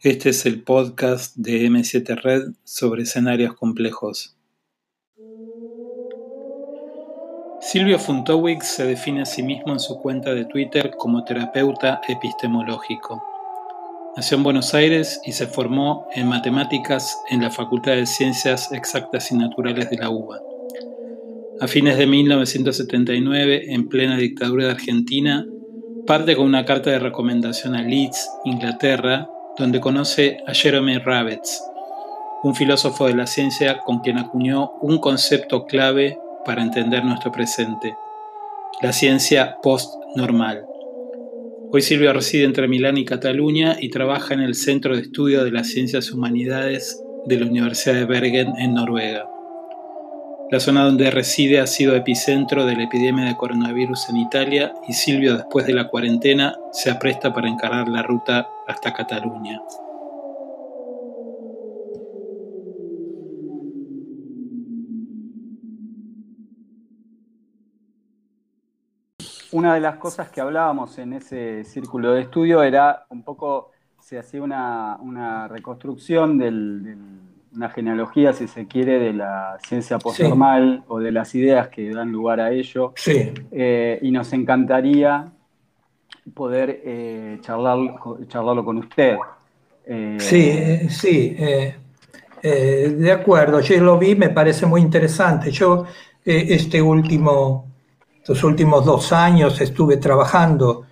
Este es el podcast de M7 Red sobre escenarios complejos. Silvio Funtowicz se define a sí mismo en su cuenta de Twitter como terapeuta epistemológico. Nació en Buenos Aires y se formó en matemáticas en la Facultad de Ciencias Exactas y Naturales de la UBA. A fines de 1979, en plena dictadura de Argentina, parte con una carta de recomendación a Leeds, Inglaterra, donde conoce a Jeremy Rabbits, un filósofo de la ciencia con quien acuñó un concepto clave para entender nuestro presente, la ciencia post-normal. Hoy Silvia reside entre Milán y Cataluña y trabaja en el Centro de Estudio de las Ciencias Humanidades de la Universidad de Bergen en Noruega. La zona donde reside ha sido epicentro de la epidemia de coronavirus en Italia y Silvio después de la cuarentena se apresta para encarar la ruta hasta Cataluña. Una de las cosas que hablábamos en ese círculo de estudio era un poco, se hacía una, reconstrucción del una genealogía, si se quiere, de la ciencia postnormal o de las ideas que dan lugar a ello. Sí. Eh, y nos encantaría poder eh, charlarlo con usted. Eh, sí, sí. de acuerdo, yo lo vi, me parece muy interesante. Yo este último, estos últimos dos años estuve trabajando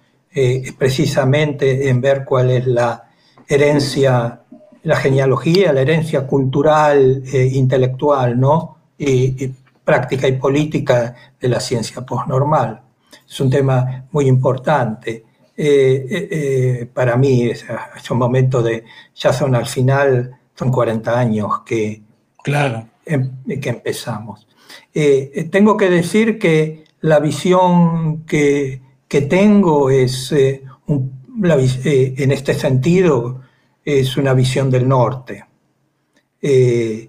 precisamente en ver cuál es la herencia la genealogía, la herencia cultural, e intelectual, ¿no? Y, práctica y política de la ciencia postnormal. Es un tema muy importante. Eh, eh, para mí es, un momento de, ya son al final, son 40 años que, claro. Em, que empezamos. tengo que decir que la visión que, que tengo es, en este sentido, es una visión del norte. Eh,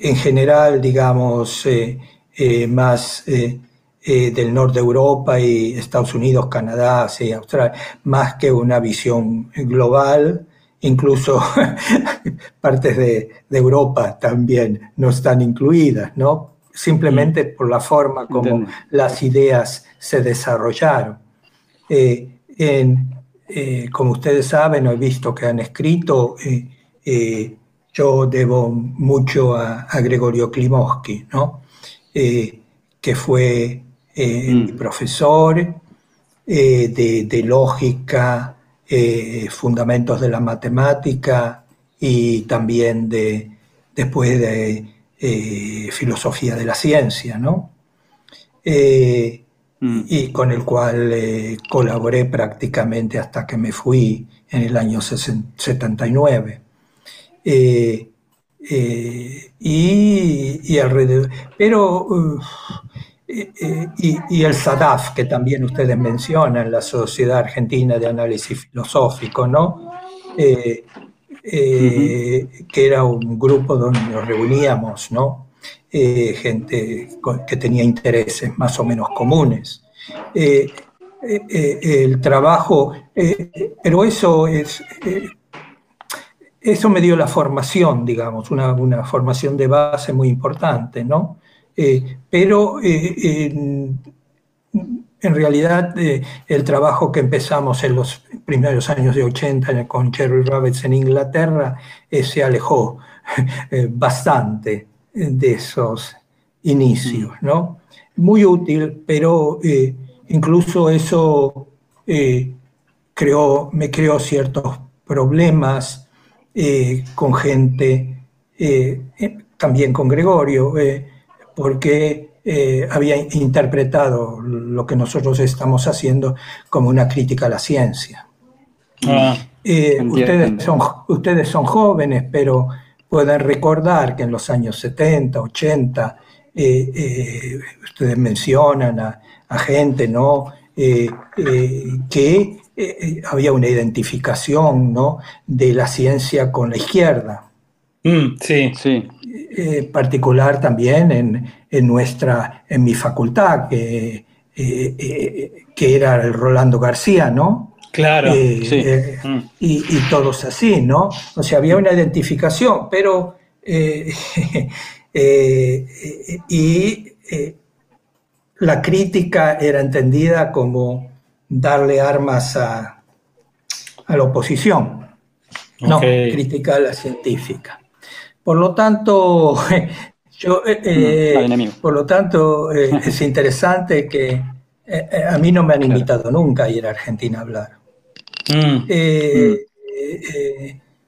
en general, digamos, eh, eh, más del norte de Europa y Estados Unidos, Canadá, y Australia, más que una visión global, incluso partes de, Europa también no están incluidas, ¿no? Simplemente por la forma como las ideas se desarrollaron. en, eh, como ustedes saben, he visto que han escrito, eh, eh, yo debo mucho a, Gregorio Klimovsky, ¿no? que fue mm. mi profesor de, lógica, fundamentos de la matemática y también de, después de filosofía de la ciencia, ¿no? Mm. y con el cual eh, colaboré prácticamente hasta que me fui en el año 79. Eh, eh, y, alrededor, pero, y, el SADAF, que también ustedes mencionan, la Sociedad Argentina de Análisis Filosófico, ¿no? que era un grupo donde nos reuníamos, ¿no? Eh, gente que tenía intereses más o menos comunes. Eh, eh, el trabajo, pero eso es, eso me dio la formación, digamos, una, formación de base muy importante, ¿no? pero en, realidad el trabajo que empezamos en los primeros años de 80 con Jerry Rabbits en Inglaterra se alejó bastante de esos inicios. ¿no? Muy útil, pero eh, incluso eso eh, creó, me creó ciertos problemas eh, con gente, también con Gregorio, porque había interpretado lo que nosotros estamos haciendo como una crítica a la ciencia. Ah, ustedes, son, ustedes son jóvenes, pero pueden recordar que en los años 70, 80, eh, eh, ustedes mencionan a, gente ¿no? Eh, que había una identificación ¿no? de la ciencia con la izquierda. Mm, sí, sí. particular también en, en, nuestra, en mi facultad, que, que era el Rolando García, ¿no? Claro, sí. Mm. y, y, todos así, ¿no? O sea, había una identificación, pero... y la crítica era entendida como darle armas a, a la oposición, no crítica a la científica. Por lo tanto, yo, eh, eh, por lo tanto, eh, es interesante que a mí no me han invitado nunca a ir a Argentina a hablar. Mm.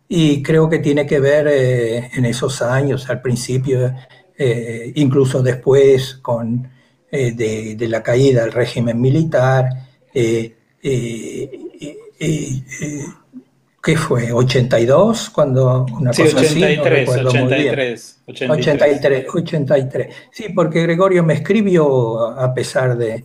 y creo que tiene que ver en esos años, al principio, incluso después, con de, de, la caída del régimen militar. ¿Qué fue? ¿82? Cuando una sí, cosa 83, así, no 83, 83, 83. Sí, porque Gregorio me escribió a pesar de...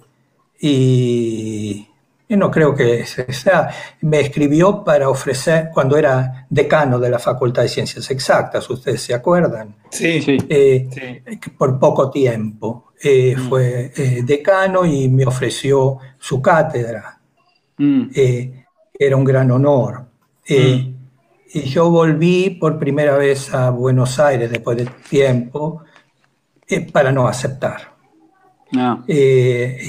Y yo no creo que sea. Me escribió para ofrecer, cuando era decano de la Facultad de Ciencias Exactas, ustedes se acuerdan. Sí, sí. Eh, por poco tiempo. Eh, mm. Fue eh, decano y me ofreció su cátedra. Mm. era un gran honor. Mm. Y yo volví por primera vez a Buenos Aires después de tiempo eh, para no aceptar. Eh,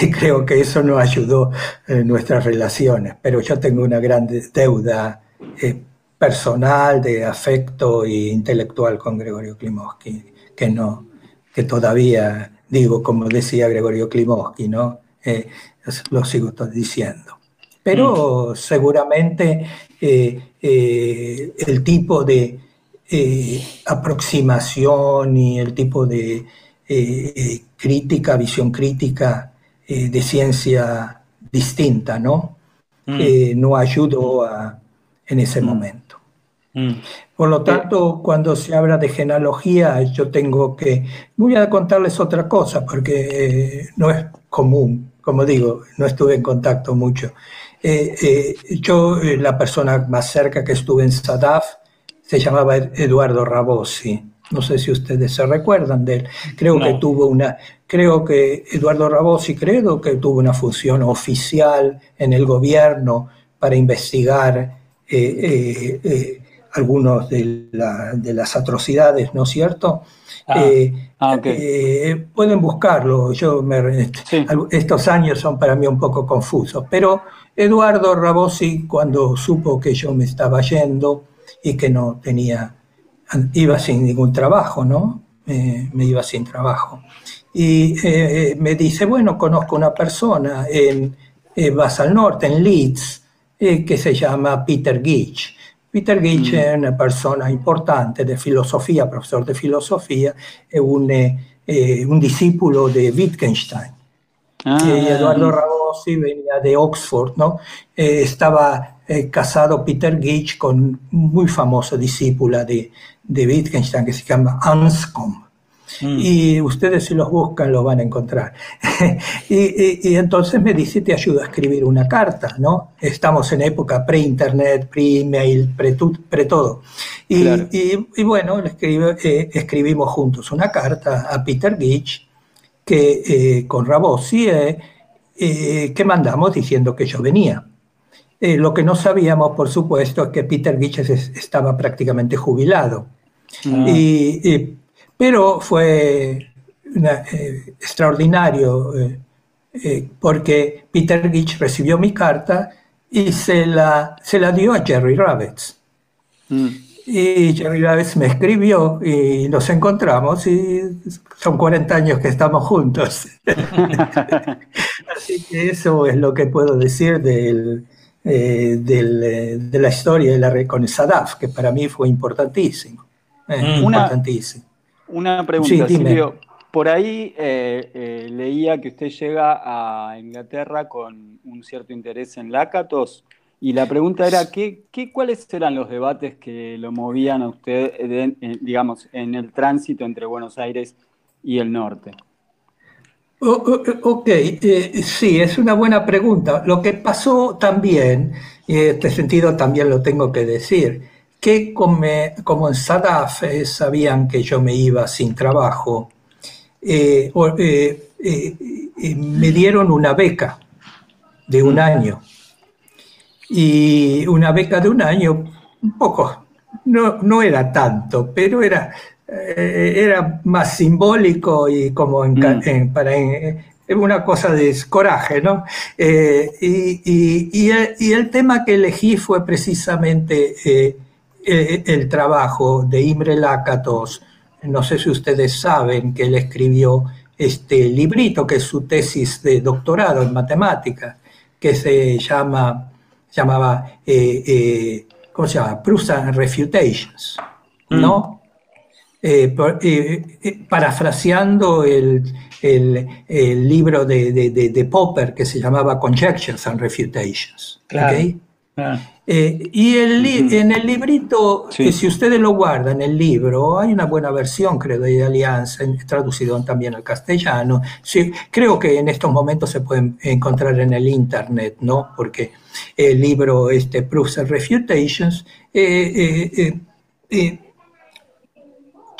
y, creo que eso no ayudó en nuestras relaciones, pero yo tengo una gran deuda eh, personal de afecto e intelectual con Gregorio Klimovsky, que no, que todavía digo, como decía Gregorio Klimovsky, ¿no? lo sigo diciendo. Pero mm. seguramente eh, eh, el tipo de eh, aproximación y el tipo de crítica, visión crítica de ciencia distinta, ¿no? Mm. no ayudó en ese mm. momento. Por lo tanto, cuando se habla de genealogía, yo tengo que... Voy a contarles otra cosa, porque no es común, como digo, no estuve en contacto mucho. Eh, eh, yo, eh, la persona más cerca que estuve en SADAF se llamaba Eduardo Rabosi. No sé si ustedes se recuerdan de él. Creo que tuvo una, creo que Eduardo Rabosi, creo que tuvo una función oficial en el gobierno para investigar algunos de, las atrocidades, ¿no es cierto? Ah, ah, pueden buscarlo. Yo estos años son para mí un poco confusos, pero Eduardo Rabosi, cuando supo que yo me estaba yendo y que no tenía, iba sin ningún trabajo, ¿no? me iba sin trabajo. Y eh, me dice, bueno, conozco una persona en, eh, vas al norte, en Leeds, eh, que se llama Peter Gitch. Peter Gitch mm. es una persona importante de filosofía, profesor de filosofía, es un, un discípulo de Wittgenstein. Ah, Eduardo Rabosi venía de Oxford, ¿no? Eh, estaba eh, casado Peter Gage con muy famosa discípula de, de Wittgenstein que se llama Anscombe. Mm. Y ustedes si los buscan lo van a encontrar. y, entonces me dice, te ayudo a escribir una carta, ¿no? Estamos en época pre-internet, pre-email, pre-todo. y, bueno, eh, escribimos juntos una carta a Peter Gage que eh, con Rabosi eh, eh, que mandamos diciendo que yo venía. Lo que no sabíamos, por supuesto, es que Peter Giches estaba prácticamente jubilado. Ah. pero fue extraordinario porque Peter Gitch recibió mi carta y se la, se la dio a Jerry Rabbits. Mm. Y Jerry vez me escribió y nos encontramos y son 40 años que estamos juntos. Así que eso es lo que puedo decir del, eh, eh, de la historia de la con Sadaf, que para mí fue importantísimo. Eh, mm. importantísimo. Una pregunta, Silvio. Por ahí leía que usted llega a Inglaterra con un cierto interés en Lácatos. Y la pregunta era, ¿qué, qué, cuáles eran los debates que lo movían a usted, digamos, en el tránsito entre Buenos Aires y el norte? Ok, eh, sí, es una buena pregunta. Lo que pasó también, y en este sentido también lo tengo que decir, que como, como en SADAF eh, sabían que yo me iba sin trabajo, eh, me dieron una beca de un año y una beca de un año, un poco, no, no era tanto, pero era, eh, era más simbólico y como en, mm. para una cosa de coraje, ¿no? Eh, y, el, tema que elegí fue precisamente eh, el, trabajo de Imre Lakatos. No sé si ustedes saben que él escribió este librito, que es su tesis de doctorado en matemáticas, que se llama, llamaba, eh, ¿cómo se llama? And Refutations, ¿no? Mm. Parafraseando el, el, libro de, de, Popper que se llamaba Conjectures and Refutations. Eh, y el en el librito, que si ustedes lo guardan, el libro, hay una buena versión, creo, de Alianza, traducido también al castellano. Sí, creo que en estos momentos se pueden encontrar en el Internet, ¿no? Porque el libro, este, Proofs and Refutations, eh, eh,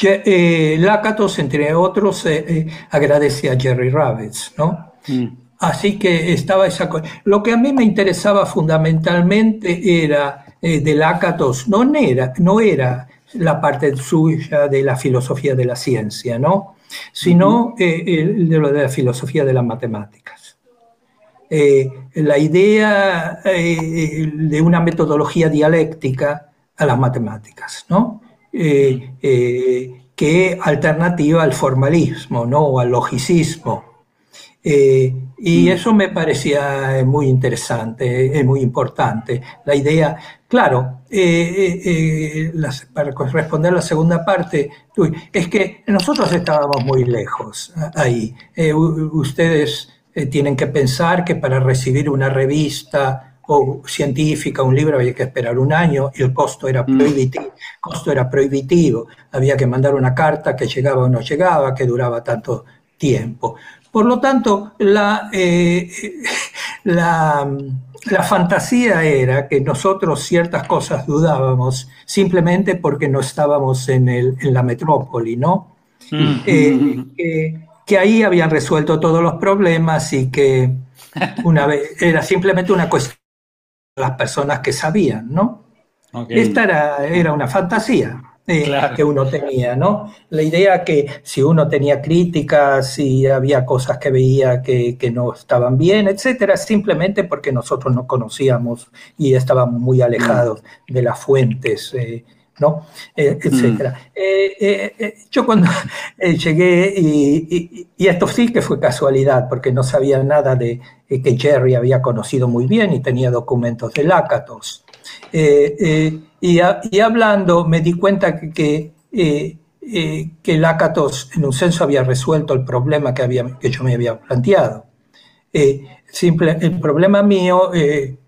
eh, Lakatos, entre otros, eh, eh, agradece a Jerry Rabbits, ¿no? Mm. Así que estaba esa cosa. Lo que a mí me interesaba fundamentalmente era de Lakatos, no era, no era la parte suya de la filosofía de la ciencia, ¿no? Sino de lo de la filosofía de las matemáticas. la idea de una metodología dialéctica a las matemáticas, ¿no? Eh, eh, que alternativa al formalismo, ¿no? O al logicismo. Eh, y mm. eso me parecía muy interesante, es muy importante. La idea, claro, para responder a la segunda parte, es que nosotros estábamos muy lejos ahí. ustedes tienen que pensar que para recibir una revista o científica, un libro, había que esperar un año y el costo era mm. prohibitivo. costo era prohibitivo. Había que mandar una carta que llegaba o no llegaba, que duraba tanto tiempo. Por lo tanto, la, eh, la, fantasía era que nosotros ciertas cosas dudábamos simplemente porque no estábamos en, el, en la metrópoli, ¿no? Mm. Eh, que ahí habían resuelto todos los problemas y que una vez era simplemente una cuestión las personas que sabían, ¿no? Esta era, era, una fantasía eh, que uno tenía, ¿no? La idea que si uno tenía críticas, si había cosas que veía que, no estaban bien, etcétera, simplemente porque nosotros no conocíamos y estábamos muy alejados mm. de las fuentes. Eh, ¿no? Eh, etcétera. Mm. yo cuando llegué, y, y, esto sí que fue casualidad, porque no sabía nada de, eh, que Jerry había conocido muy bien y tenía documentos de Lácatos. Eh, eh, y, hablando me di cuenta que, que, que Lácatos en un senso había resuelto el problema que, había, que yo me había planteado. Simple, el problema mío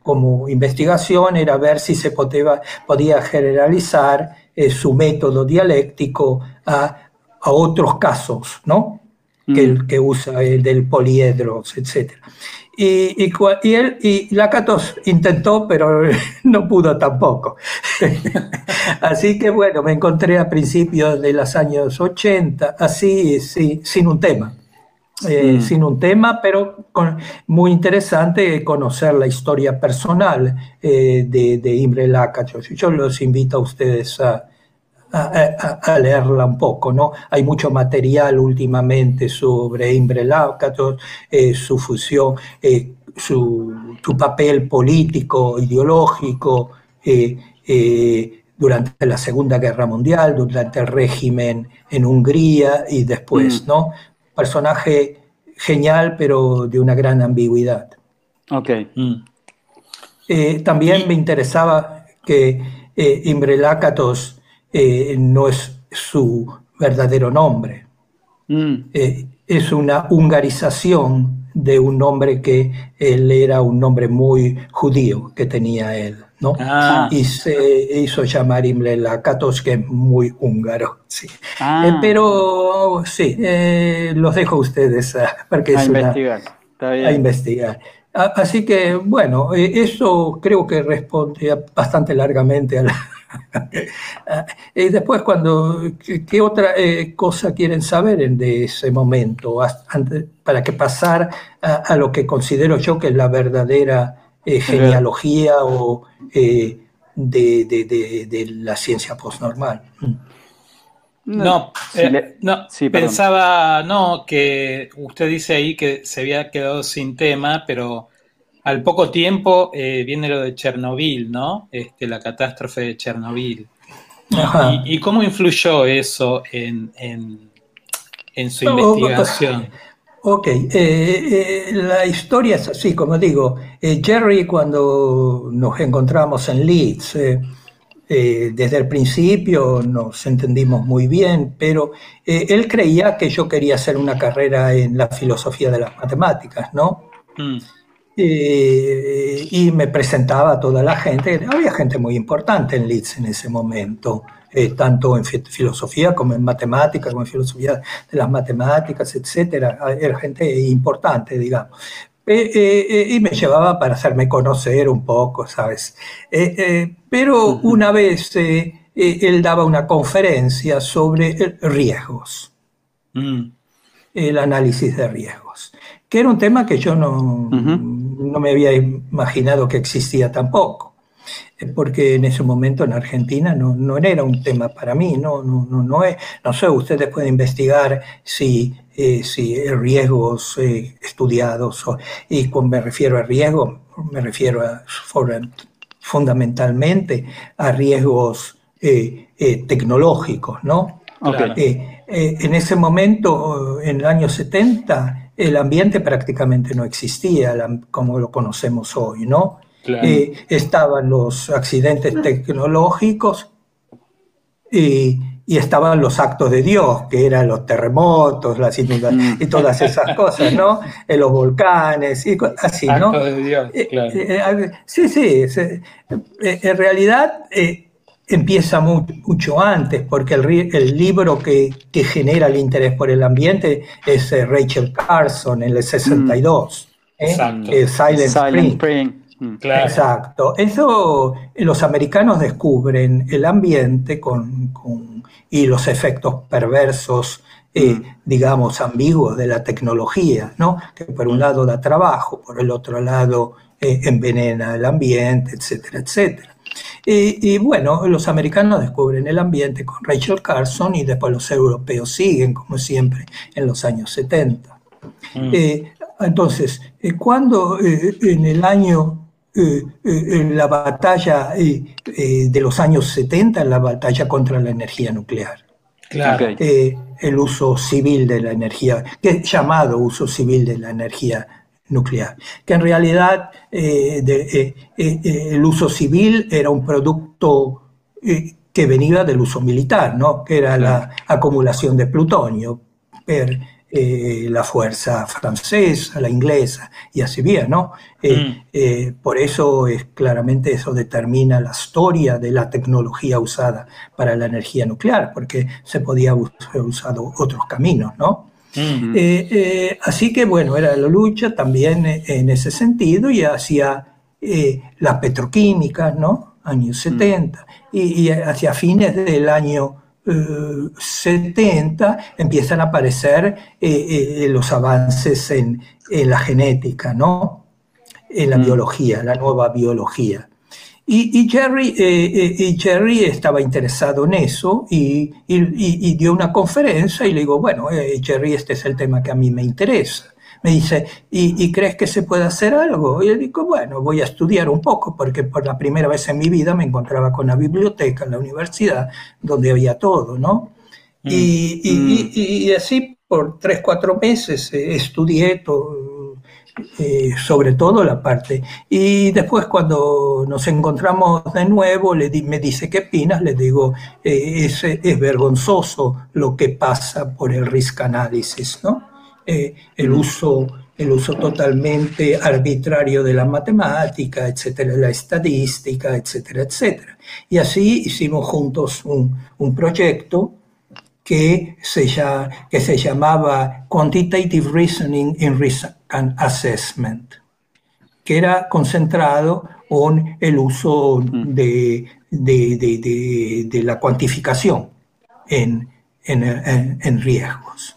como investigación era ver si se podía, podía generalizar su método dialéctico a, a, otros casos, ¿no? Que, el, mm. que usa el del poliedros, etc. Y, y, él, y Lacatos intentó, pero no pudo tampoco. así que bueno, me encontré a principios de los años 80, así, sí, sin un tema. Eh. Sin un tema, pero con, muy interesante conocer la historia personal eh, de, de, Imre Lakatos. Yo los invito a ustedes a, a, leerla un poco, ¿no? Hay mucho material últimamente sobre Imbre Lakatos, eh, su fusión, eh, su, papel político, ideológico eh, durante la Segunda Guerra Mundial, durante el régimen en Hungría y después, mm. ¿no? Personaje genial, pero de una gran ambigüedad. Ok. Mm. también me interesaba que Imbre Lakatos eh, no es su verdadero nombre. Mm. Eh, es una hungarización de un nombre que él era un nombre muy judío que tenía él, ¿no? Ah. Y se hizo llamar Imre Lakatos, que es muy húngaro, sí. Ah. Eh, pero sí, los dejo a ustedes porque a investigar. a investigar. Así que, bueno, eso creo que responde bastante largamente a la, y después, cuando, ¿qué, otra eh, cosa quieren saber de ese momento? para que pasar a, lo que considero yo que es la verdadera genealogía o de, la ciencia postnormal. No, no pensaba, no, que usted dice ahí que se había quedado sin tema, pero al poco tiempo viene lo de Chernobyl, ¿no? Este, la catástrofe de Chernobyl. ¿Y, cómo influyó eso en, su investigación? Ok, eh, eh, la historia es así, como digo, eh, Jerry cuando nos encontramos en Leeds, desde el principio nos entendimos muy bien, pero él creía que yo quería hacer una carrera en la filosofía de las matemáticas, ¿no? Mm. Eh, y me presentaba a toda la gente. Había gente muy importante en Leeds en ese momento, eh, tanto en filosofía como en matemáticas, como en filosofía de las matemáticas, etcétera. Era gente importante, digamos. Eh, y me llevaba para hacerme conocer un poco, ¿sabes? pero una vez él daba una conferencia sobre riesgos, mm. el análisis de riesgos que era un tema que yo no, no me había imaginado que existía tampoco, eh, porque en ese momento en Argentina no, no era un tema para mí, no, no, no, no, es, no sé, ustedes pueden investigar si, eh, si riesgos eh, estudiados, y cuando me refiero a riesgo, me refiero a, fundamentalmente a riesgos tecnológicos, ¿no? en ese momento, en el año 70, el ambiente prácticamente no existía como lo conocemos hoy, ¿no? Eh, estaban los accidentes tecnológicos y, estaban los actos de Dios, que eran los terremotos, las inundaciones y todas esas cosas, ¿no? En los volcanes y así, ¿no? Actos de Dios, eh, claro. Eh, sí, sí, en realidad empieza mucho antes, porque el, libro que, genera el interés por el ambiente es eh, Rachel Carson en el 62, mm. ¿eh? eh Silent, Spring. Mm. Exacto. Eso los americanos descubren el ambiente con, y los efectos perversos, eh, mm. digamos, ambiguos de la tecnología, ¿no? Que por un lado da trabajo, por el otro lado envenena el ambiente, etcétera, etcétera. Y, bueno, los americanos descubren el ambiente con Rachel Carson y después los europeos siguen, como siempre, en los años 70. Mm. Eh, entonces, eh, cuando eh, en el año, en la batalla de los años 70, en la batalla contra la energía nuclear, el uso civil de la energía, que es llamado uso civil de la energía nuclear, que en realidad eh, eh, eh, el uso civil era un producto que venía del uso militar, ¿no? que era la acumulación de plutonio per la fuerza francesa, la inglesa, y así bien, ¿no? Mm. por eso es claramente eso determina la historia de la tecnología usada para la energía nuclear, porque se podía haber usado otros caminos, ¿no? Eh, eh, así que bueno, era la lucha también en ese sentido y hacia eh, las petroquímicas, ¿no? Años 70 y, hacia fines del año 70 empiezan a aparecer los avances en, en, la genética, ¿no? En la biología, la nueva biología. Y, Jerry, eh, eh, Jerry estaba interesado en eso y, dio una conferencia y le digo, bueno, eh, Jerry, este es el tema que a mí me interesa. Me dice, ¿Y, crees que se puede hacer algo? Y le digo, bueno, voy a estudiar un poco porque por la primera vez en mi vida me encontraba con la biblioteca en la universidad donde había todo, ¿no? Mm. Y, y, así por tres, cuatro meses estudié todo eh, sobre todo la parte. Y después cuando nos encontramos de nuevo, le me dice, ¿qué opinas? Le digo, eh, es, es, vergonzoso lo que pasa por el risk analysis, ¿no? Eh, el, uso, el uso totalmente arbitrario de la matemática, etcétera, la estadística, etcétera, etcétera. Y así hicimos juntos un, un proyecto que se, que se llamaba Quantitative Reasoning in Risk and Assessment, que era concentrado en el uso mm. de, de, la cuantificación en, en, riesgos.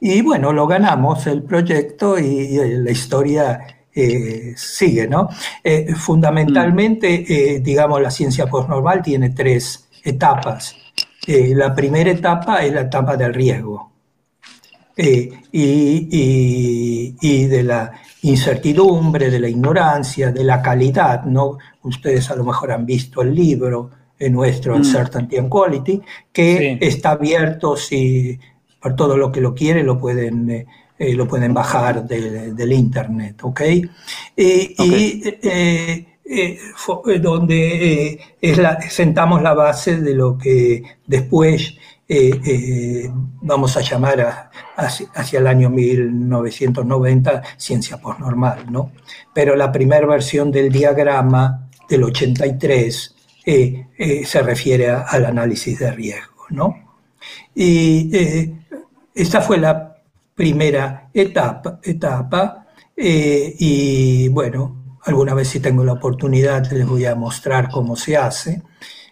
Y bueno, lo ganamos el proyecto y, la historia sigue, ¿no? fundamentalmente, digamos, la ciencia postnormal tiene tres etapas. la primera etapa es la etapa del riesgo. Y, de la incertidumbre, de la ignorancia, de la calidad, ¿no? Ustedes a lo mejor han visto el libro nuestro, mm. Uncertainty and Quality, que está abierto, si por todo lo que lo quiere lo pueden, eh, eh, lo pueden bajar del internet, ¿ok? Y eh, donde es la, sentamos la base de lo que después vamos a llamar hacia, el año 1990 ciencia postnormal, ¿no? Pero la primera versión del diagrama del 83 se refiere al análisis de riesgo, ¿no? Y esta fue la primera etapa, etapa eh, y bueno, alguna vez si tengo la oportunidad les voy a mostrar cómo se hace.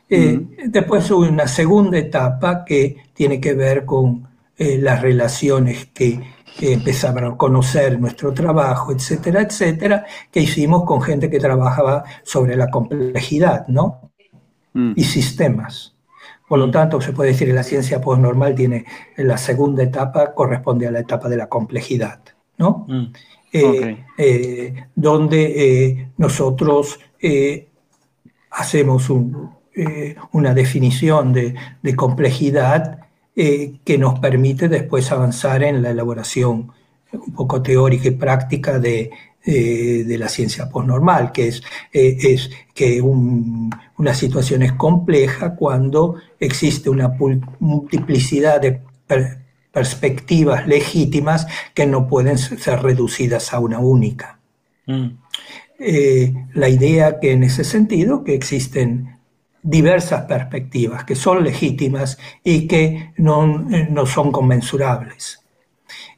Eh, después hubo una segunda etapa que tiene que ver con eh, las relaciones que empezaban a conocer nuestro trabajo, etcétera, etcétera, que hicimos con gente que trabajaba sobre la complejidad, ¿no? Mm. Y sistemas. Por lo tanto, se puede decir que la ciencia postnormal tiene la segunda etapa, corresponde a la etapa de la complejidad, ¿no? Mm. Eh, eh, donde eh, nosotros hacemos una definición de, de complejidad que nos permite después avanzar en la elaboración un poco teórica y práctica de, eh, de la ciencia postnormal, que es, eh, es que una situación es compleja cuando existe una multiplicidad de perspectivas legítimas que no pueden ser reducidas a una única. Mm. Eh, la idea que en ese sentido que existen diversas perspectivas que son legítimas y que no, no son conmensurables.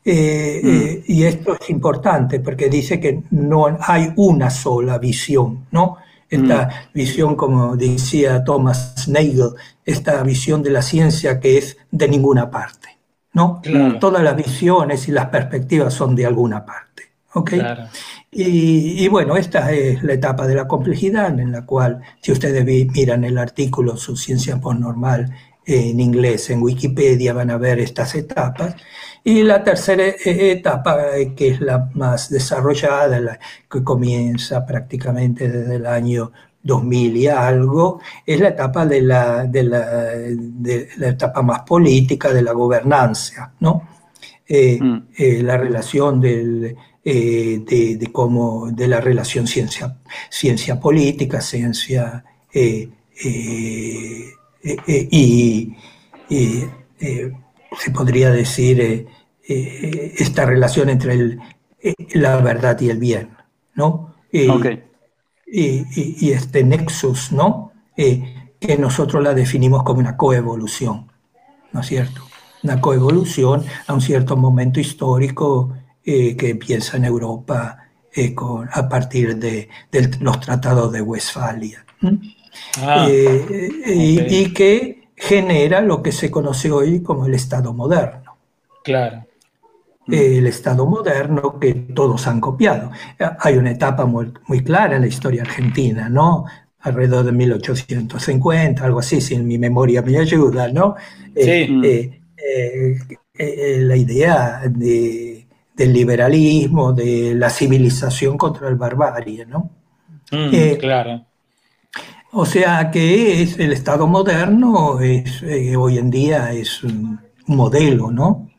Eh, mm. eh, y esto es importante porque dice que no hay una sola visión, ¿no? Esta mm. visión, como decía Thomas Nagel, esta visión de la ciencia que es de ninguna parte, ¿no? Todas las visiones y las perspectivas son de alguna parte, ¿ok? Y, y, bueno, esta es la etapa de la complejidad en la cual, si ustedes miran el artículo su ciencia postnormal en inglés en Wikipedia, van a ver estas etapas. Y la tercera e-, etapa, eh, que es la más desarrollada, la que comienza prácticamente desde el año 2000 y algo, es la etapa de la, de la, etapa más política de la gobernanza, ¿no? Eh, mm. eh, la relación del, de, de, cómo, de la relación ciencia, ciencia política, ciencia y, se podría decir eh, esta relación entre el, eh, la verdad y el bien, ¿no? y, y, este nexus, ¿no? Eh, que nosotros la definimos como una coevolución, ¿no es cierto? Una coevolución a un cierto momento histórico que empieza en Europa con, a partir de, los tratados de Westfalia. Ah, y, que genera lo que se conoce hoy como el Estado moderno. Claro el Estado moderno que todos han copiado. Hay una etapa muy, muy, clara en la historia argentina, ¿no? Alrededor de 1850, algo así, si mi memoria me ayuda, ¿no? Eh, sí. Eh, eh, la idea de, del liberalismo, de la civilización contra el barbarie, ¿no? Mm, claro. O sea que es, el Estado moderno es, hoy en día es un modelo, ¿no?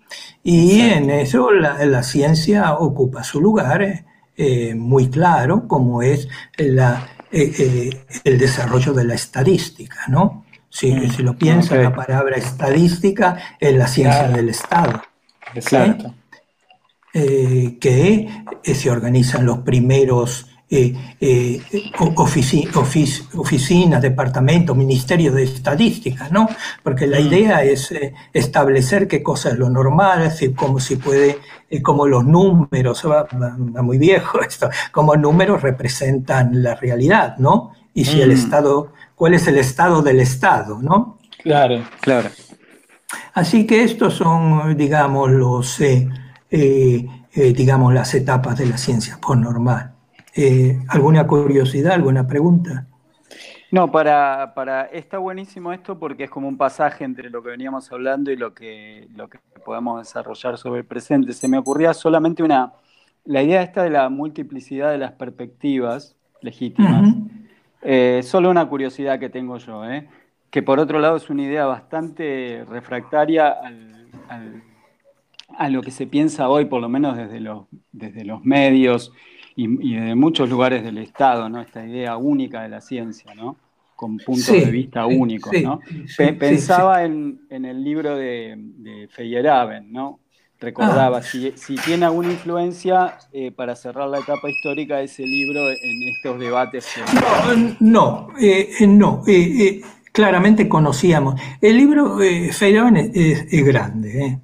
Y en eso la, ciencia ocupa su lugar eh, muy claro, como es la, eh, eh, el desarrollo de la estadística, ¿no? Si, mm, si lo piensan, la palabra estadística es la ciencia del Estado. Exacto. Que se organizan los primeros eh, eh, oficinas, departamentos, ministerios de estadística, ¿no? Porque la mm. idea es eh, establecer qué cosa es lo normal, es decir, cómo se puede, como los números, va, muy viejo esto, como números representan la realidad, ¿no? Y si el mm. Estado, cuál es el estado del Estado, ¿no? Claro, claro. Así que estos son, digamos, los, digamos, las etapas de la ciencia postnormal. ¿Alguna curiosidad, alguna pregunta? No, para, para, está buenísimo esto porque es como un pasaje entre lo que veníamos hablando y lo que, lo que podemos desarrollar sobre el presente. Se me ocurría solamente una, la idea esta de la multiplicidad de las perspectivas legítimas. Eh, solo una curiosidad que tengo yo, ¿eh? que por otro lado es una idea bastante refractaria a lo que se piensa hoy, por lo menos desde los, desde los medios y, de muchos lugares del Estado, ¿no? Esta idea única de la ciencia, ¿no? Con puntos de vista únicos, ¿no? Pensaba en, el libro de, de Feyerabend, ¿no? Recordaba, ah. si, tiene alguna influencia eh, para cerrar la etapa histórica de ese libro en estos debates. No, no, eh, eh, claramente conocíamos. El libro eh, Feyerabend es, grande,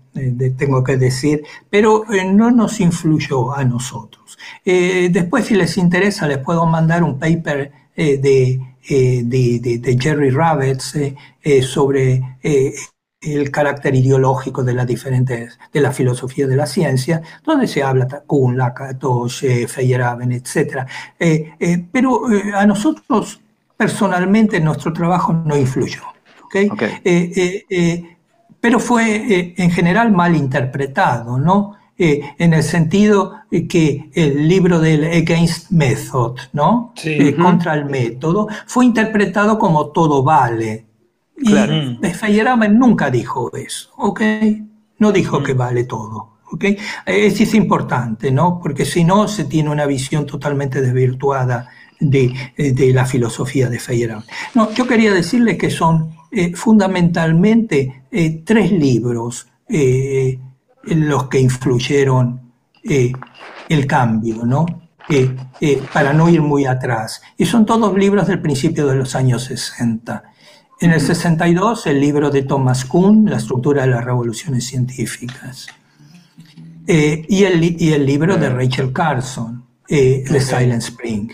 tengo que decir, pero no nos influyó a nosotros. Eh, después, si les interesa, les puedo mandar un paper eh, eh, de, de, Jerry Rabbits sobre el carácter ideológico de las diferentes, de la filosofía de la ciencia, donde se habla Kuhn, Lakatos, Feyerabend, etc. pero a nosotros, personalmente, nuestro trabajo no influyó. Pero fue en general mal interpretado, ¿no? Eh, en el sentido que el libro del Against Method, ¿no? Eh, contra el método, fue interpretado como todo vale. Y Feyerabend nunca dijo eso, ¿ok? No dijo que vale todo. ¿ok? Eso es importante, ¿no? Porque si no, se tiene una visión totalmente desvirtuada de, de la filosofía de Feyerabend. No, yo quería decirles que son eh, fundamentalmente tres libros los que influyeron eh, el cambio, ¿no? Eh, eh, para no ir muy atrás. Y son todos libros del principio de los años 60. En el 62, el libro de Thomas Kuhn, La estructura de las revoluciones científicas. y, el, y, el, libro de Rachel Carson, The Silent Spring.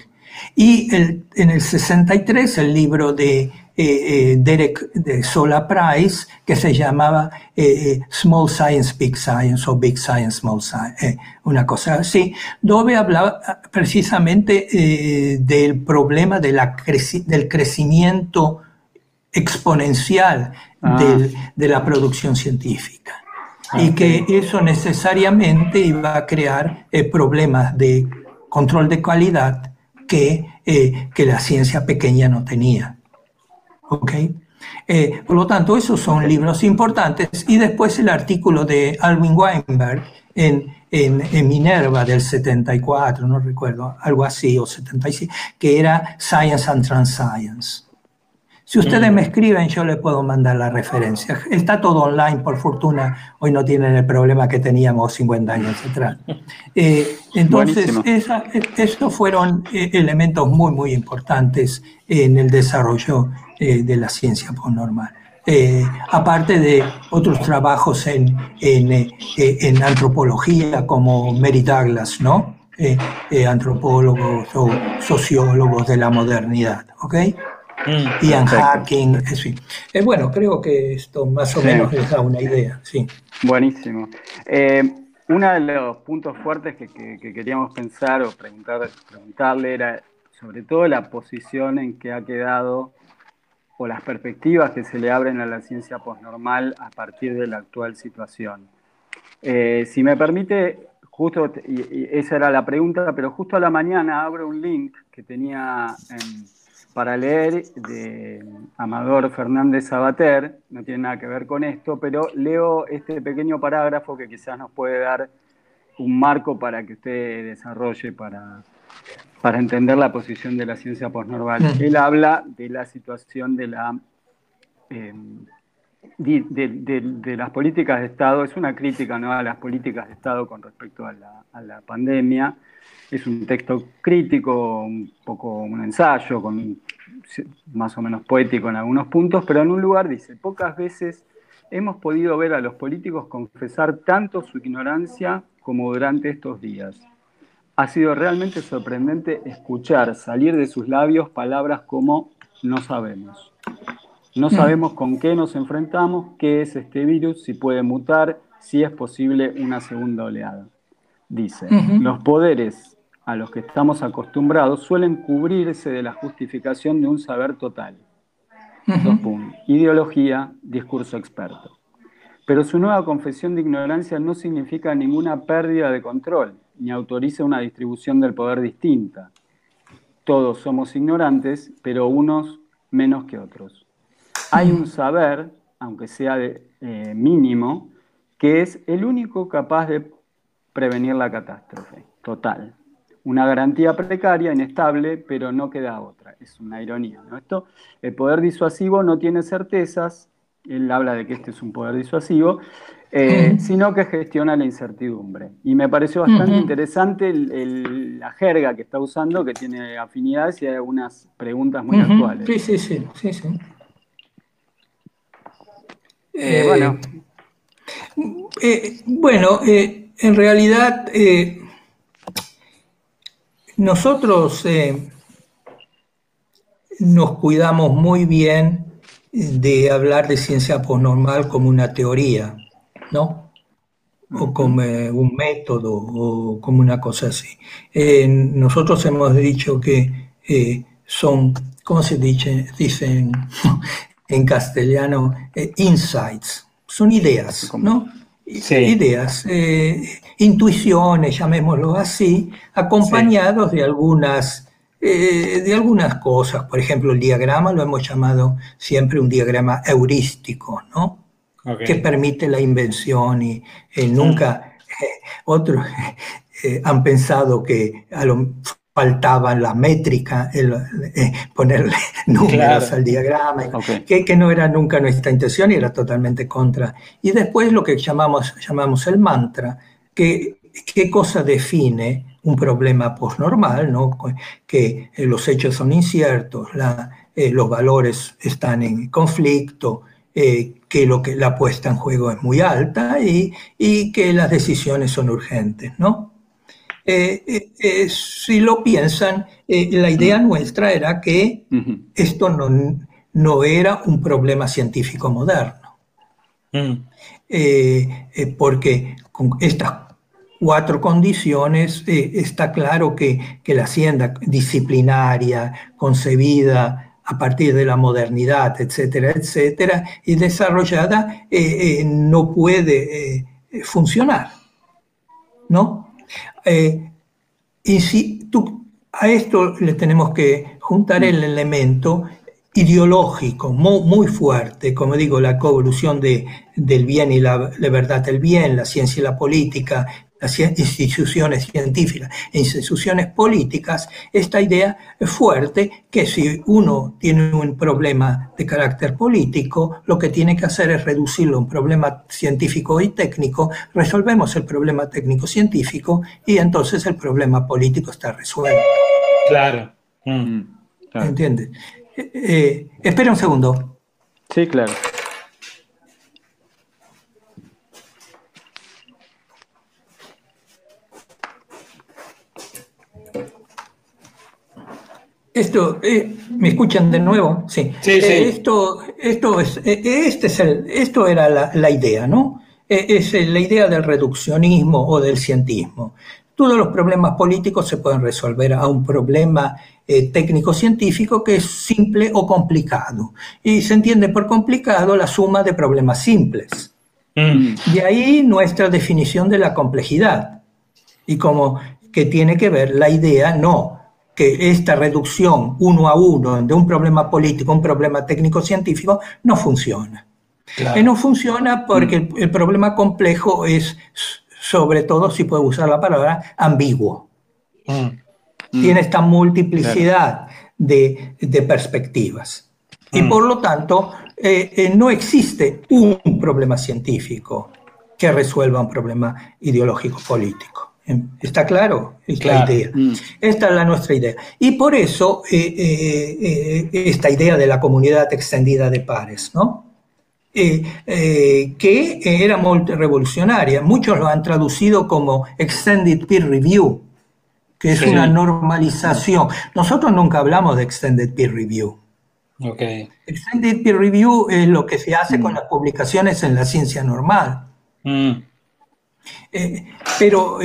Y en el 63, el libro de eh, eh, Derek de Sola Price, que se llamaba eh, Small Science, Big Science o Big Science, Small Science, una cosa así, donde hablaba precisamente del problema de la del crecimiento exponencial ah. de la producción científica. y ah, que eso necesariamente iba a crear problemas de control de calidad que, que la ciencia pequeña no tenía. ¿Ok? Eh, por lo tanto, esos son libros importantes. Y después el artículo de Alwin Weinberg en, en, Minerva del 74, no recuerdo, algo así, o 75, que era Science and Transscience. Si ustedes me escriben, yo les puedo mandar la referencia. Está todo online, por fortuna. Hoy no tienen el problema que teníamos 50 años atrás. Eh, entonces, estos fueron eh, elementos muy, muy importantes en el desarrollo eh, de la ciencia postnormal. Eh, aparte de otros trabajos en, en, eh, en, antropología como Mary Douglas, ¿no? antropólogos o sociólogos de la modernidad, ¿ok? Mm, Ian Hacking, en bueno, creo que esto más o menos les da una idea, sí. Buenísimo. uno de los puntos fuertes que, que, queríamos pensar o preguntar, preguntarle era sobre todo la posición en que ha quedado o las perspectivas que se le abren a la ciencia posnormal a partir de la actual situación. Eh, si me permite, justo, y, esa era la pregunta, pero justo a la mañana abro un link que tenía para leer de Amador Fernández Sabater, no tiene nada que ver con esto, pero leo este pequeño parágrafo que quizás nos puede dar un marco para que usted desarrolle para, para entender la posición de la ciencia postnormal. Él habla de la situación de, la, em, de, las políticas de Estado, es una crítica ¿no? a las políticas de Estado con respecto a la, pandemia, es un texto crítico, un poco un ensayo, con, más o menos poético en algunos puntos, pero en un lugar dice, pocas veces hemos podido ver a los políticos confesar tanto su ignorancia como durante estos días ha sido realmente sorprendente escuchar salir de sus labios palabras como no sabemos. No mm. sabemos con qué nos enfrentamos, qué es este virus, si puede mutar, si es posible una segunda oleada. Dice, los poderes a los que estamos acostumbrados suelen cubrirse de la justificación de un saber total. Dos puntos. Ideología, discurso experto. Pero su nueva confesión de ignorancia no significa ninguna pérdida de control, ni autoriza una distribución del poder distinta. Todos somos ignorantes, pero unos menos que otros. Hay un saber, aunque sea de, eh, mínimo, que es el único capaz de prevenir la catástrofe total. Una garantía precaria, inestable, pero no queda otra. Es una ironía. ¿no? Esto, el poder disuasivo no tiene certezas, él habla de que este es un poder disuasivo, eh, sino que gestiona la incertidumbre. Y me pareció bastante interesante la jerga que está usando, que tiene afinidades y hay algunas preguntas muy actuales. Sí, sí, sí, sí, sí. Eh, bueno, eh, bueno en realidad nosotros nos cuidamos muy bien de hablar de ciencia posnormal como una teoría, ¿no? O como eh, un método o como una cosa así. Eh, nosotros hemos dicho que eh, son, ¿cómo se dice? Dicen en castellano, insights, son ideas, ¿no? Ideas, intuiciones, llamémoslo así, acompañados de algunas eh, de algunas cosas. Por ejemplo, el diagrama lo hemos llamado siempre un diagrama heurístico, ¿no? Que permite la invención y eh, nunca eh, otros han pensado que a lo, faltaba la métrica, el, ponerle números al diagrama, que, que, no era nunca nuestra intención y era totalmente contra. Y después lo que llamamos, llamamos el mantra, que qué cosa define un problema postnormal, ¿no? que eh, los hechos son inciertos, eh, los valores están en conflicto, eh, que, lo que la puesta en juego es muy alta y, que las decisiones son urgentes. ¿no? Si lo piensan, la idea nuestra era que esto no, no, era un problema científico moderno. Mm. porque con estas cuatro condiciones, eh, está claro que, la hacienda disciplinaria, concebida a partir de la modernidad, etcétera, etcétera, y desarrollada, eh, eh, no puede funcionar. ¿No? Y si tú, a esto le tenemos que juntar el elemento ideológico muy, fuerte, como digo, la coevolución de, del bien y la, la, verdad del bien, la ciencia y la política, las instituciones científicas e instituciones políticas, esta idea fuerte que si uno tiene un problema de carácter político, lo que tiene que hacer es reducirlo a un problema científico y técnico, resolvemos el problema técnico-científico y entonces el problema político está resuelto. Claro. Mm. ¿Entiendes? Eh, eh, espera un segundo. Sí, claro. Esto, eh, ¿me escuchan de nuevo? Sí. Eh, esto, esto, es, eh, este es el, esto era la, idea, ¿no? es la idea del reduccionismo o del cientismo. Todos los problemas políticos se pueden resolver a un problema técnico-científico que es simple o complicado. Y se entiende por complicado la suma de problemas simples. Mm. De ahí nuestra definición de la complejidad. Y como que tiene que ver la idea, no que esta reducción uno a uno de un problema político a un problema técnico-científico no funciona. Y no funciona porque el, problema complejo es, sobre todo, si puedo usar la palabra, ambiguo. Mm. Tiene esta multiplicidad de, perspectivas. Y mm. por lo tanto, eh, eh, no existe un problema científico que resuelva un problema ideológico político. ¿Está claro? Es la idea. Mm. Esta es la nuestra idea. Y por eso eh, eh, eh, esta idea de la comunidad extendida de pares, ¿no? que era muy revolucionaria. Muchos lo han traducido como Extended Peer Review, que es una normalización. Nosotros nunca hablamos de Extended Peer Review. Okay. Extended Peer Review es lo que se hace con mm. las publicaciones en la ciencia normal. Mm. Pero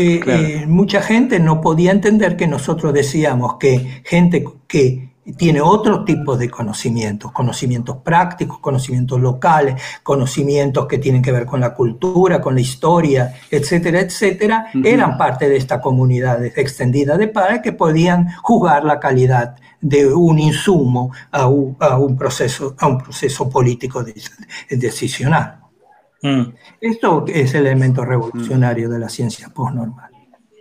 mucha gente no podía entender que nosotros decíamos que gente que tiene otro tipo de conocimientos, conocimientos prácticos, conocimientos locales, conocimientos que tienen que ver con la cultura, con la historia, etcétera, etcétera, eran parte de esta comunidad extendida de padres que podían jugar la calidad de un insumo a un, proceso, a un proceso político decisional. Mm. Esto es el elemento revolucionario de la ciencia postnormal.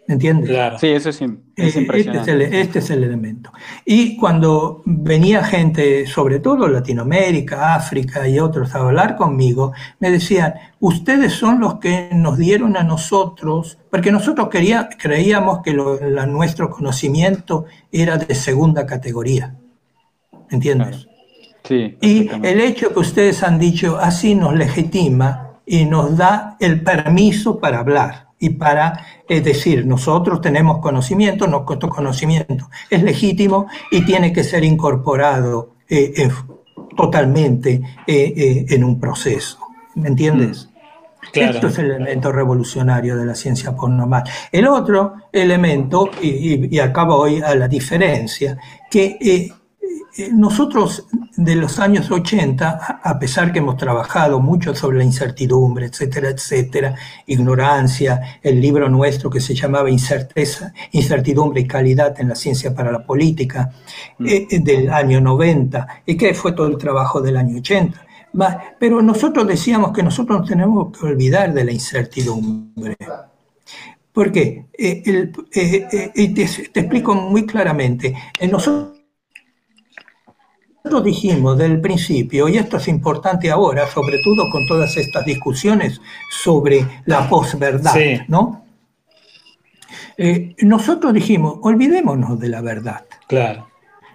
¿Entiendes? Claro. Sí, eso es, eh, impresionante. Este, este es, el, elemento. Y cuando venía gente, sobre todo Latinoamérica, África y otros, a hablar conmigo, me decían, ustedes son los que nos dieron a nosotros, porque nosotros quería, creíamos que nuestro conocimiento era de segunda categoría. ¿Entiendes? Sí, y el hecho que ustedes han dicho así nos legitima y nos da el permiso para hablar y para decir, nosotros tenemos conocimiento, nuestro conocimiento es legítimo y tiene que ser incorporado eh, totalmente eh, eh, en un proceso. ¿Me entiendes? Mm. Esto es el elemento revolucionario de la ciencia postnormal. El otro elemento, y, y, acabo hoy a la diferencia, que eh, nosotros de los años 80, a pesar que hemos trabajado mucho sobre la incertidumbre, etcétera, etcétera, ignorancia, el libro nuestro que se llamaba Incerteza, Incertidumbre y Calidad en la Ciencia para la Política, mm. eh, eh, del año 90, y que fue todo el trabajo del año 80. Pero nosotros decíamos que nosotros nos tenemos que olvidar de la incertidumbre. ¿Por qué? te, te, explico muy claramente. Nosotros nosotros dijimos del principio, y esto es importante ahora, sobre todo con todas estas discusiones sobre la posverdad, ¿no? Eh, nosotros dijimos, olvidémonos de la verdad. Claro.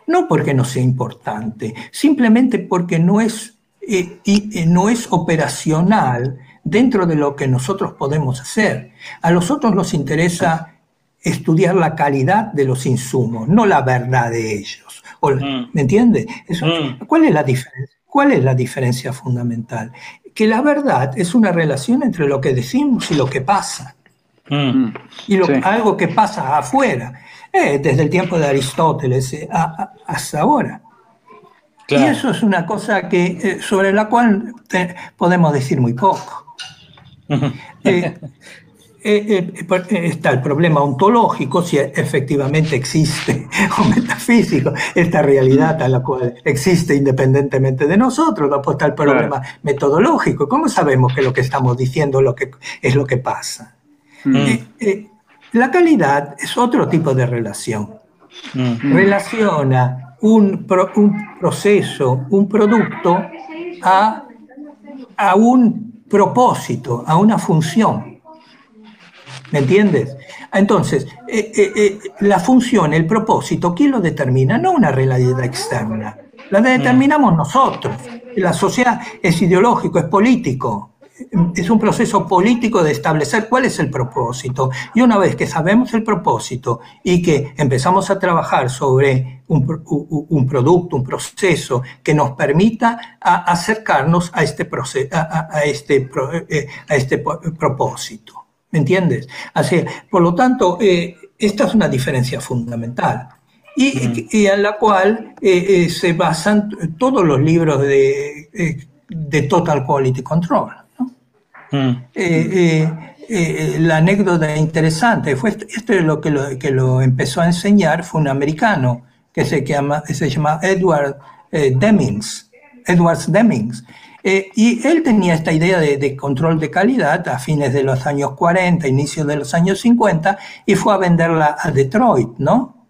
No porque no sea importante, simplemente porque no es, eh, y, no es operacional dentro de lo que nosotros podemos hacer. A nosotros nos interesa estudiar la calidad de los insumos, no la verdad de ellos. Mm. ¿Me entiende? Mm. ¿cuál, es la diferencia? ¿Cuál es la diferencia fundamental? Que la verdad es una relación entre lo que decimos y lo que pasa. Mm. Y algo que pasa afuera, eh, desde el tiempo de Aristóteles eh, hasta ahora. Y eso es una cosa que, eh, sobre la cual podemos decir muy poco. Eh, eh, eh, está el problema ontológico, si efectivamente existe, o metafísico, esta realidad a la cual existe independientemente de nosotros. Después está el problema metodológico. ¿Cómo sabemos que lo que estamos diciendo lo que, es lo que pasa? Mm. la calidad es otro tipo de relación. Mm. Relaciona un, un, proceso, un producto a, a un propósito, a una función. ¿Me entiendes? Entonces, eh, eh, eh, la función, el propósito, ¿quién lo determina? No una realidad externa. La determinamos nosotros. La sociedad es ideológico, es político. Es un proceso político de establecer cuál es el propósito. Y una vez que sabemos el propósito y que empezamos a trabajar sobre un, producto, un proceso que nos permita acercarnos a este, a, este, a este propósito. ¿Me entiendes? Así, por lo tanto, eh, esta es una diferencia fundamental. Y, en la cual eh, eh, se basan todos los libros de, de Total Quality Control. la anécdota interesante fue esto es lo que, lo que lo empezó a enseñar fue un americano que se llama, se llama Edward Demings, Edwards Demings, eh, y él tenía esta idea de, control de calidad a fines de los años 40, inicios de los años 50, y fue a venderla a Detroit, ¿no?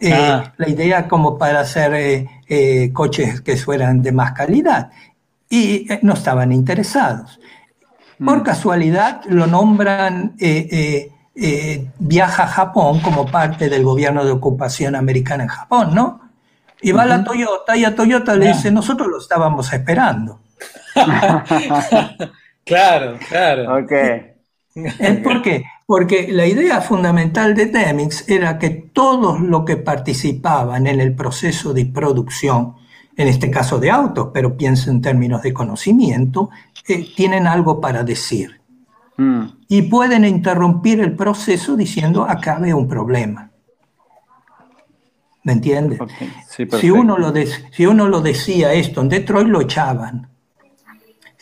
Eh, ah. La idea como para hacer eh, coches que fueran de más calidad. Y no estaban interesados. Por mm. casualidad lo nombran, viaja a Japón como parte del gobierno de ocupación americana en Japón, ¿no? Y va a la Toyota y a Toyota le dice, nosotros lo estábamos esperando. claro, claro. ¿Por qué? Porque la idea fundamental de Demings era que todos los que participaban en el proceso de producción, en este caso de autos, pero pienso en términos de conocimiento, eh, tienen algo para decir. Mm. Y pueden interrumpir el proceso diciendo acá veo un problema. ¿Me entiendes? si, uno lo si uno lo decía esto en Detroit, lo echaban.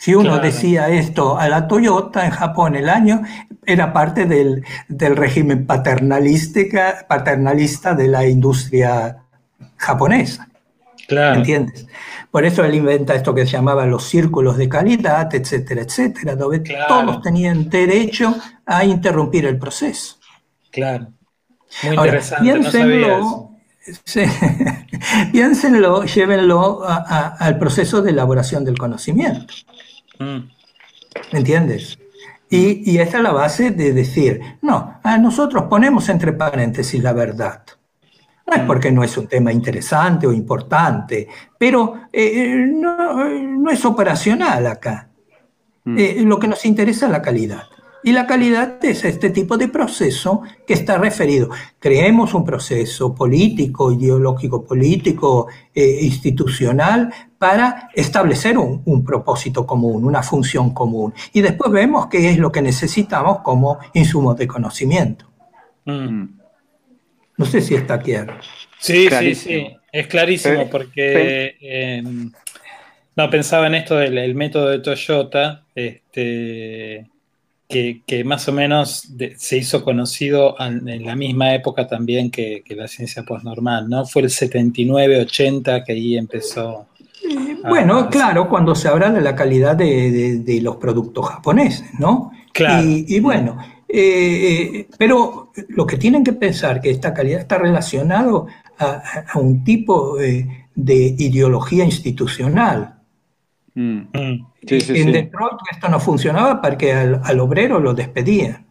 Si uno decía esto a la Toyota en Japón el año, era parte del, régimen paternalista, paternalista de la industria japonesa. Claro. ¿Entiendes? Por eso él inventa esto que se llamaba los círculos de calidad, etcétera, etcétera, donde todos tenían derecho a interrumpir el proceso. Claro. Muy interesante. Piénsenlo, piénsenlo llévenlo al proceso de elaboración del conocimiento. ¿Me entiendes? Y, y, esta es la base de decir, no, a nosotros ponemos entre paréntesis la verdad. No es mm. porque no es un tema interesante o importante, pero eh, no, es operacional acá. Mm. Eh, lo que nos interesa es la calidad. Y la calidad es este tipo de proceso que está referido. Creemos un proceso político, ideológico, político, eh, institucional para establecer un, propósito común, una función común. Y después vemos qué es lo que necesitamos como insumos de conocimiento. Mm. No sé si está claro. Sí, sí, sí, es clarísimo porque em, no pensaba en esto del método de Toyota, este, que, más o menos se hizo conocido en, la misma época también que, la ciencia postnormal, ¿no? Fue el 79-80 que ahí empezó bueno, claro, cuando se habla de la calidad de, los productos japoneses, ¿no? Claro. Y, bueno, eh, eh, pero lo que tienen que pensar que esta calidad está relacionado a, un tipo de, ideología institucional. Mm. Mm. en Detroit esto no funcionaba porque al, obrero lo despedían.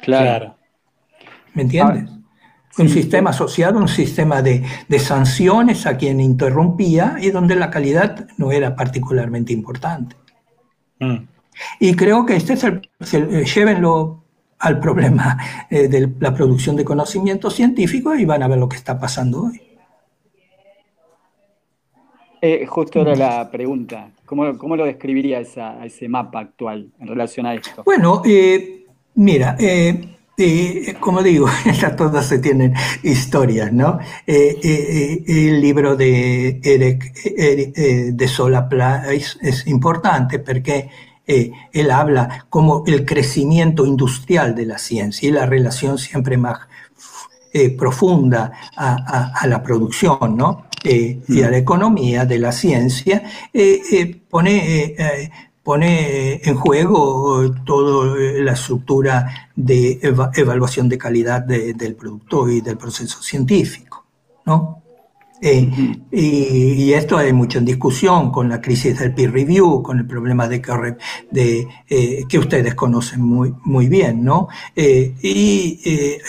Claro. ¿Me entiendes? Un sistema asociado, un sistema de, sanciones a quien interrumpía y donde la calidad no era particularmente importante. Mm. Y creo que este es el, eh, llévenlo al problema eh, de la producción de conocimiento científico y van a ver lo que está pasando hoy. Eh, justo era la pregunta. ¿Cómo, cómo lo describiría esa, ese mapa actual en relación a esto? Bueno, mira, eh, como digo, todas se tienen historias, ¿no? Eh, eh, el libro de Eric, de Solapla es, importante porque él habla como el crecimiento industrial de la ciencia y la relación siempre más profunda a, la producción, ¿no? y a la economía de la ciencia, pone pone en juego toda la estructura de evaluación de calidad del producto y del proceso científico. ¿no? Eh, y, esto hay mucho en discusión con la crisis del peer review, con el problema de que, de, eh, que ustedes conocen muy, muy bien, ¿no? Eh, y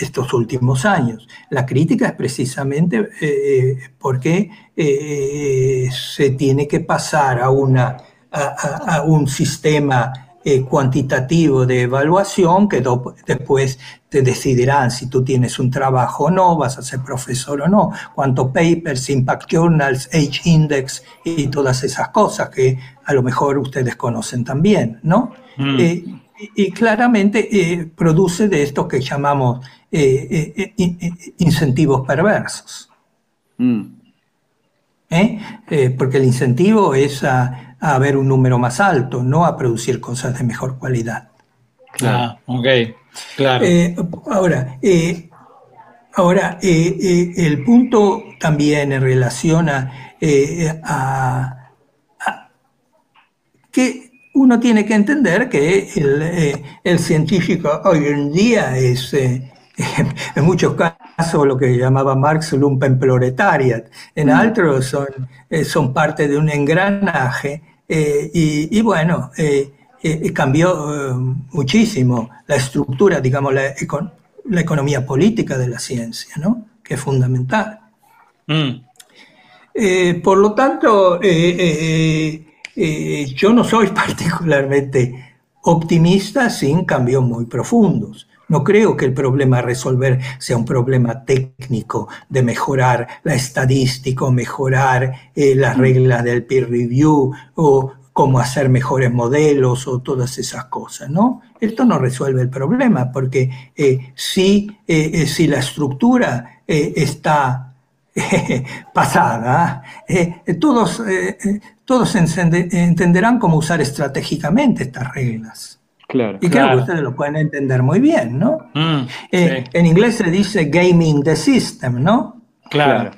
estos últimos años. La crítica es precisamente porque se tiene que pasar a una a, un sistema eh, cuantitativo de evaluación que después te decidirán si tú tienes un trabajo o no, vas a ser profesor o no, cuántos papers, impact journals, age index y todas esas cosas que a lo mejor ustedes conocen también, ¿no? Mm. Eh, y, claramente eh, produce de esto que llamamos incentivos perversos. Mm. porque el incentivo es a, a ver un número más alto, no a producir cosas de mejor cualidad. Ah, ok, claro. Eh, ahora, eh, ahora eh, el punto también en relación a, que uno tiene que entender que el, científico hoy en día es en muchos casos lo que llamaba Marx Lumpenproletariat, en mm. otros son, son parte de un engranaje eh, y, bueno, eh, eh, cambió muchísimo la estructura, digamos, la, la, economía política de la ciencia, ¿no? Que es fundamental. Mm. por lo tanto, yo no soy particularmente optimista sin cambios muy profundos. No creo que el problema a resolver sea un problema técnico de mejorar la estadística o mejorar eh, las reglas del peer review o cómo hacer mejores modelos o todas esas cosas, ¿no? Esto no resuelve el problema, porque si, si la estructura está pasada, todos, todos entenderán cómo usar estratégicamente estas reglas. Claro, y creo que ustedes lo pueden entender muy bien, ¿no? Mm, en inglés se dice gaming the system, ¿no? Claro.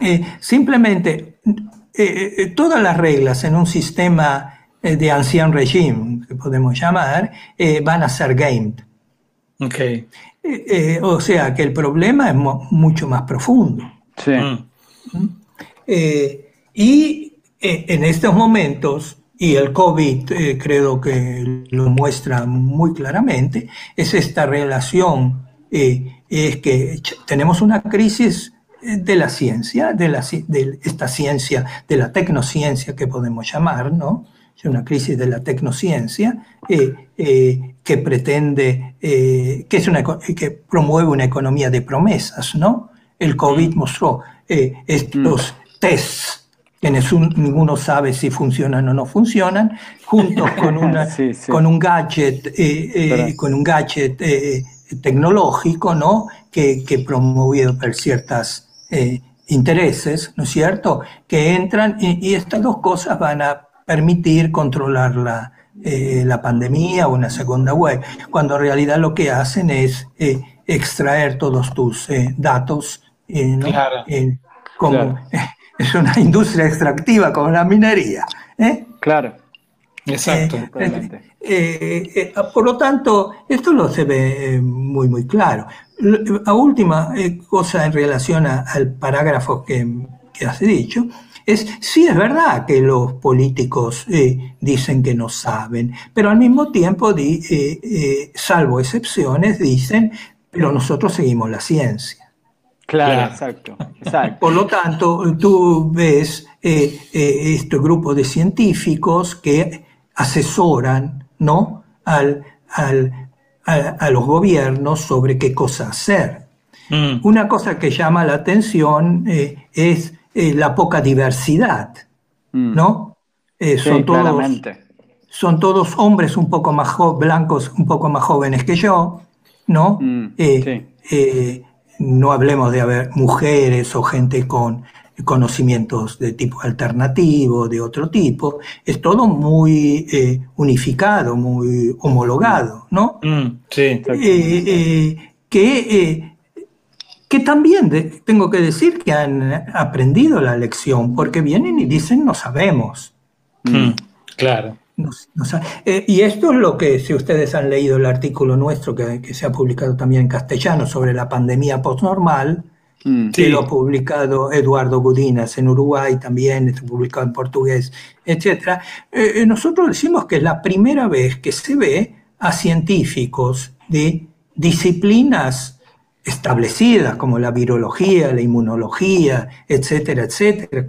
Eh, simplemente, eh, eh, todas las reglas en un sistema de ancien regime, que podemos llamar, van a ser gamed. Ok. o sea que el problema es mucho más profundo. Sí. Mm. y en estos momentos, y el COVID creo que lo muestra muy claramente, es esta relación, es que tenemos una crisis de la ciencia, de, la, de esta ciencia, de la tecnociencia que podemos llamar, ¿no? Es una crisis de la tecnociencia eh, eh, que pretende, eh, que, es una, que promueve una economía de promesas, ¿no? El COVID mm. mostró estos mm. tests que ninguno sabe si funcionan o no funcionan, juntos con, una, con un gadget, con un gadget tecnológico, ¿no? Que, que promovido por ciertas eh, intereses, ¿no es cierto?, que entran y, estas dos cosas van a permitir controlar la, eh, la pandemia o una segunda web, cuando en realidad lo que hacen es eh, extraer todos tus datos. Claro. como, es una industria extractiva como la minería. Claro. Exacto. por lo tanto, esto lo se ve muy, muy claro. La última eh, cosa en relación al parágrafo que, has dicho es, sí es verdad que los políticos eh, dicen que no saben, pero al mismo tiempo, eh, salvo excepciones, dicen, pero nosotros seguimos la ciencia. Claro, exacto, Por lo tanto, tú ves este grupo de científicos que asesoran ¿no? al, al a, los gobiernos sobre qué cosa hacer. Mm. Una cosa que llama la atención eh, es eh, la poca diversidad, mm. ¿no? Eh, son, todos, son todos hombres un poco más blancos, un poco más jóvenes que yo, ¿no? Mm, no hablemos de haber mujeres o gente con conocimientos de tipo alternativo, de otro tipo, es todo muy eh, unificado, muy homologado, ¿no? Mm, sí, eh, eh, que, que también tengo que decir que han aprendido la lección, porque vienen y dicen no sabemos. Mm, claro. Y esto es lo que, si ustedes han leído el artículo nuestro que, que se ha publicado también en castellano sobre la pandemia postnormal, Mm. que lo ha publicado Eduardo Gudinas en Uruguay también, está publicado en portugués, etc. Eh, eh, nosotros decimos que es la primera vez que se ve a científicos de disciplinas establecidas como la virología, la inmunología, etcétera, etcétera,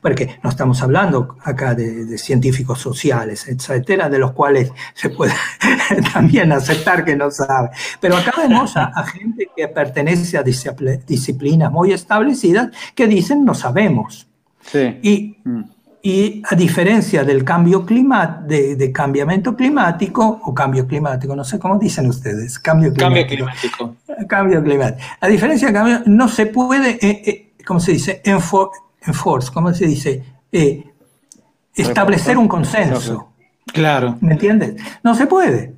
porque no estamos hablando acá de, científicos sociales, etcétera, de los cuales se puede también aceptar que no sabe. Pero acá vemos a, gente que pertenece a disciplinas muy establecidas que dicen no sabemos. Sí. Y mm. Y a diferencia del cambio climático, de, cambiamiento climático, o cambio climático, no sé cómo dicen ustedes, cambio climático. Cambio climático. A diferencia del cambio, no se puede, eh, eh, ¿cómo se dice? enforce, ¿cómo se dice? Eh, establecer un consenso. Claro. ¿Me entiendes? No se puede.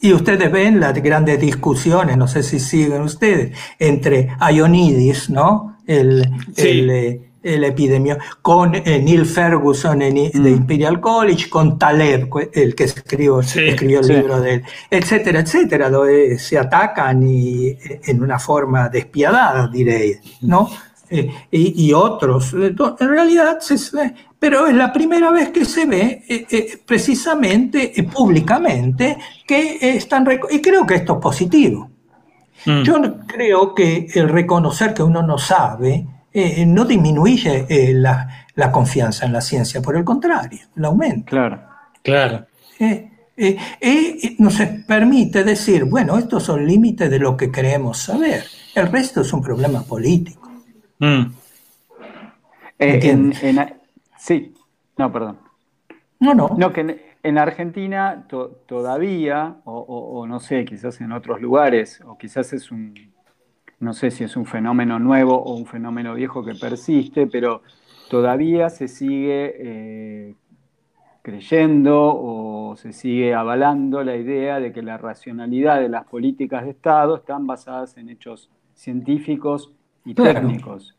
Y ustedes ven las grandes discusiones, no sé si siguen ustedes, entre Ionidis, ¿no? El, el el epidemio, con eh, Neil Ferguson de mm. Imperial College, con Taleb, el que escribió, escribió el libro de él, etcétera, etcétera, donde se atacan y, eh, en una forma despiadada, diré, ¿no? Eh, y, otros. En realidad, pero es la primera vez que se ve precisamente públicamente que están... Y creo que esto es positivo. Mm. Yo creo que el reconocer que uno no sabe eh, no disminuye eh, la, la, confianza en la ciencia, por el contrario, la aumenta. Claro, claro. Eh, nos permite decir, bueno, estos son límites de lo que queremos saber. El resto es un problema político. Mm. En, sí, no, perdón. No, no. No, que en, Argentina todavía, o, no sé, quizás en otros lugares, o quizás es un, no sé si es un fenómeno nuevo o un fenómeno viejo que persiste, pero todavía se sigue eh, creyendo o se sigue avalando la idea de que la racionalidad de las políticas de Estado están basadas en hechos científicos y técnicos.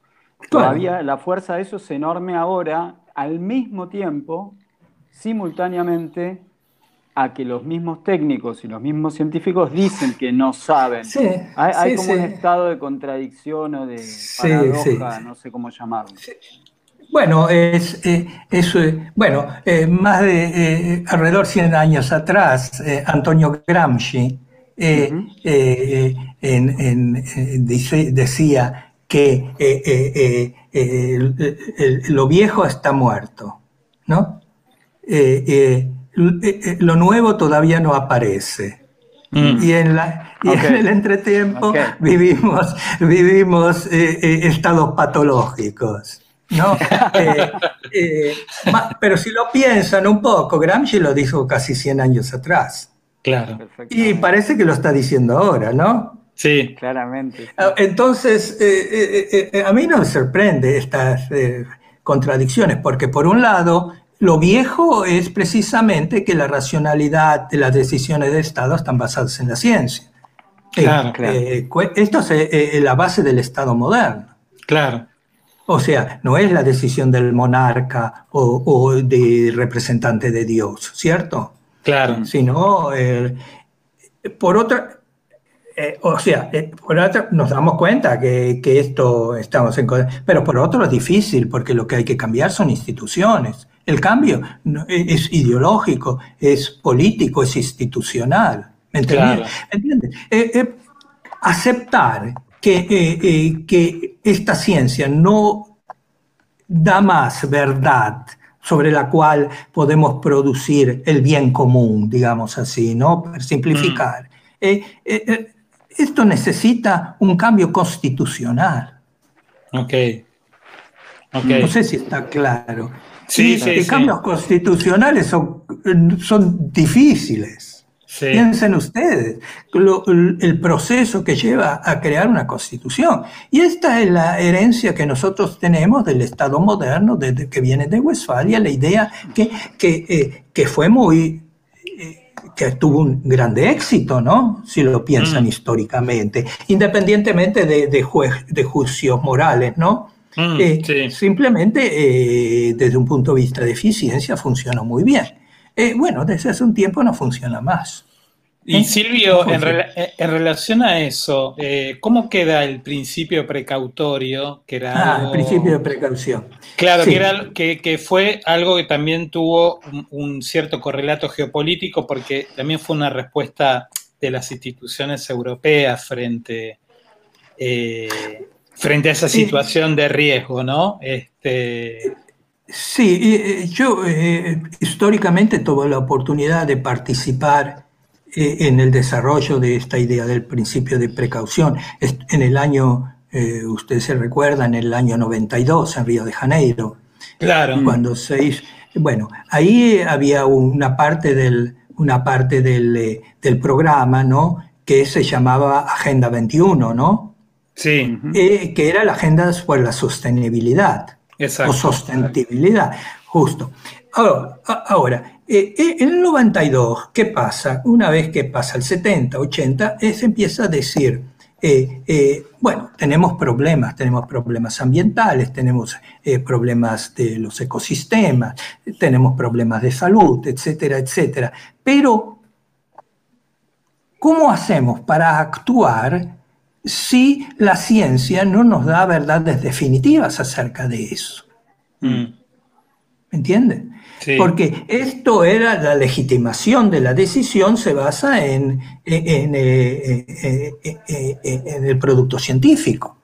Todavía la fuerza de eso es enorme ahora, al mismo tiempo, simultáneamente, a que los mismos técnicos y los mismos científicos dicen que no saben. hay, como un estado de contradicción o de paradoja, no sé cómo llamarlo. Bueno, es, eh, eh, bueno, eh, más de alrededor de 100 años atrás, Antonio Gramsci decía que lo viejo está muerto, ¿no? Lo nuevo todavía no aparece. Mm. Y, en, la, en el entretiempo vivimos, vivimos estados patológicos. ¿no? Eh, eh, pero si lo piensan un poco, Gramsci lo dijo casi 100 años atrás. Claro. Y parece que lo está diciendo ahora, ¿no? Sí. Claramente. Ah, entonces, eh, a mí no me sorprende estas contradicciones, porque por un lado, lo viejo es precisamente que la racionalidad de las decisiones de Estado están basadas en la ciencia. Claro, claro. esto es la base del Estado moderno. Claro. O sea, no es la decisión del monarca o, del representante de Dios, ¿cierto? Claro. Sino, eh, por otra, eh, o sea, eh, por otra, nos damos cuenta que, esto estamos en... Pero por otro es difícil, porque lo que hay que cambiar son instituciones. El cambio es ideológico, es político, es institucional. ¿Me entiendes? aceptar que, eh, eh, que esta ciencia no da más verdad sobre la cual podemos producir el bien común, digamos así, ¿no? Para simplificar. Mm. Eh, esto necesita un cambio constitucional. Ok. okay. No sé si está claro. Sí, sí, sí. cambios constitucionales son, son difíciles. Piensen ustedes el proceso que lleva a crear una constitución. Y esta es la herencia que nosotros tenemos del Estado moderno, desde que viene de Westfalia, la idea que, que, eh, que fue muy eh, que tuvo un grande éxito, ¿no? Si lo piensan mm. históricamente, independientemente de, de, de juicios morales, ¿no? Mm, eh, simplemente desde un punto de vista de eficiencia funcionó muy bien. Eh, bueno, desde hace un tiempo no funciona más. Y ¿Eh? Silvio, en, relación a eso, eh, ¿cómo queda el principio precautorio? Que era ah, el principio de precaución. Claro, que, fue algo que también tuvo un, cierto correlato geopolítico porque también fue una respuesta de las instituciones europeas frente, frente a esa situación de riesgo, ¿no? Este, Sí, eh, yo eh, históricamente tuve la oportunidad de participar eh, en el desarrollo de esta idea del principio de precaución. En el año, usted se recuerda, en el año 92 en Río de Janeiro. Claro. Cuando se hizo, bueno, ahí había una parte del, una parte del, del programa, ¿no? Que se llamaba Agenda 21, ¿no? Sí. que era la agenda por la sostenibilidad o sostenibilidad, justo. Ahora, eh, eh, en el 92, ¿qué pasa? Una vez que pasa el 70, 80, se empieza a decir, eh, bueno, tenemos problemas, tenemos problemas ambientales, tenemos problemas de los ecosistemas, tenemos problemas de salud, etcétera, etcétera. Pero, ¿cómo hacemos para actuar si la ciencia no nos da verdades definitivas acerca de eso. Mm. ¿Me entiende? Porque esto era la legitimación de la decisión, se basa en, en, eh, eh, eh, el producto científico.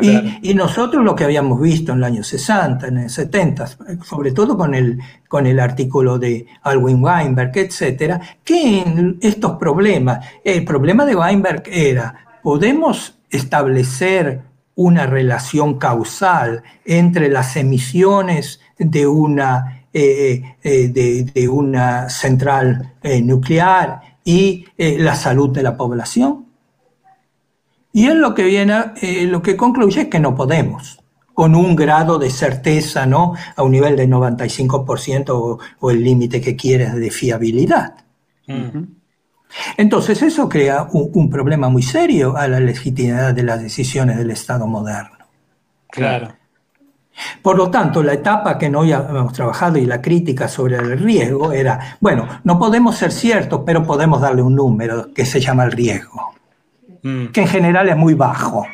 Y, nosotros lo que habíamos visto en el año 60, en el 70, sobre todo con el, con el artículo de Alwin Weinberg, etcétera, que en estos problemas, el problema de Weinberg era podemos establecer una relación causal entre las emisiones de una de, una central nuclear y la salud de la población. Y él lo que viene, lo que concluye es que no podemos con un grado de certeza, ¿no? A un nivel de 95% o, el límite que quieres de fiabilidad. Entonces eso crea un, problema muy serio a la legitimidad de las decisiones del Estado moderno. Claro. Por lo tanto, la etapa que no hemos trabajado y la crítica sobre el riesgo era, bueno, no podemos ser ciertos, pero podemos darle un número que se llama el riesgo, mm. que en general es muy bajo.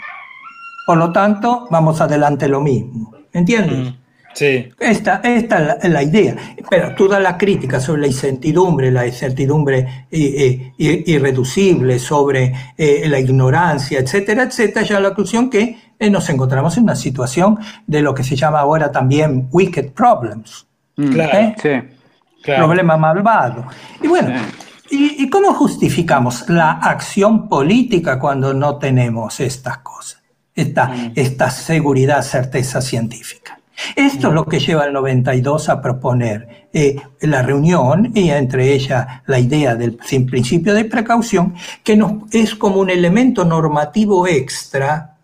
Por lo tanto, vamos adelante lo mismo. ¿Entiendes? Mm, sí. Esta, esta es la, idea. Pero toda la crítica sobre la incertidumbre, la incertidumbre irreducible, sobre eh, la ignorancia, etcétera, etcétera, ya la conclusión que eh, nos encontramos en una situación de lo que se llama ahora también wicked problems. Mm. Claro, ¿Eh? sí. Problema malvado. Y bueno, ¿y cómo justificamos la acción política cuando no tenemos estas cosas? esta, mm. esta seguridad, certeza científica. Esto es lo que lleva al 92 a proponer eh, la reunión y entre ellas la idea del principio de precaución, que es como un elemento normativo extra